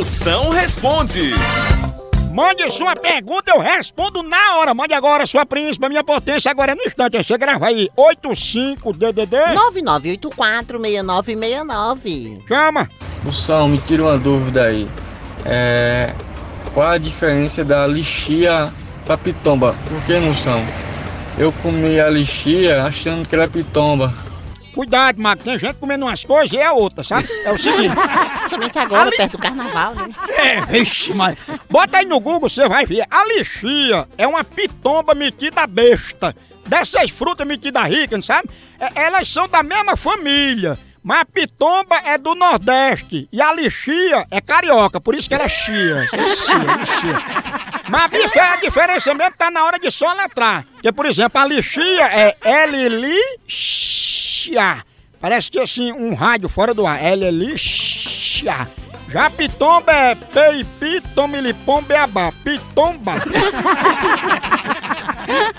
Moção responde. Mande sua pergunta, eu respondo na hora. Mande agora, sua príncipe, minha potência, agora é no instante. Você grava aí, 85DDD. 99846969. Chama. Moção, me tira uma dúvida aí. É, qual a diferença da lixia pra pitomba? Por que, moção? Eu comi a lixia achando que era pitomba. Cuidado, Mago, tem gente comendo umas coisas e é outra, sabe? É o seguinte. Principalmente agora, perto do carnaval, né? É, vixe, mas. Bota aí no Google, você vai ver. A lixia é uma pitomba metida besta. Dessas frutas metidas ricas, não sabe? É, elas são da mesma família. Mas a pitomba é do Nordeste e a lixia é carioca, por isso que ela é chia. Lixia, lixia. Mas a dif- a diferença mesmo tá na hora de soletrar. Porque, por exemplo, a lixia é Parece que assim, um rádio fora do ar. L-lixia. Já a pitomba é peipi, tomilipom, beabá. Pitomba.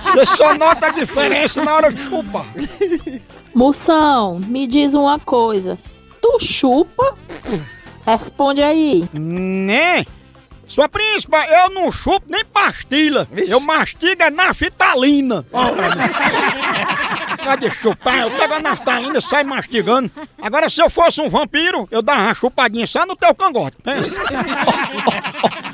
Você só nota a diferença na hora de chupar. Moção, me diz uma coisa. Tu chupa? Responde aí. Né? Sua príncipa, eu não chupo nem pastilha. Eu mastigo é naftalina. Pode chupar, eu pego a naftalina e saio mastigando. Agora, se eu fosse um vampiro, eu dava uma chupadinha só no teu cangote. Pensa.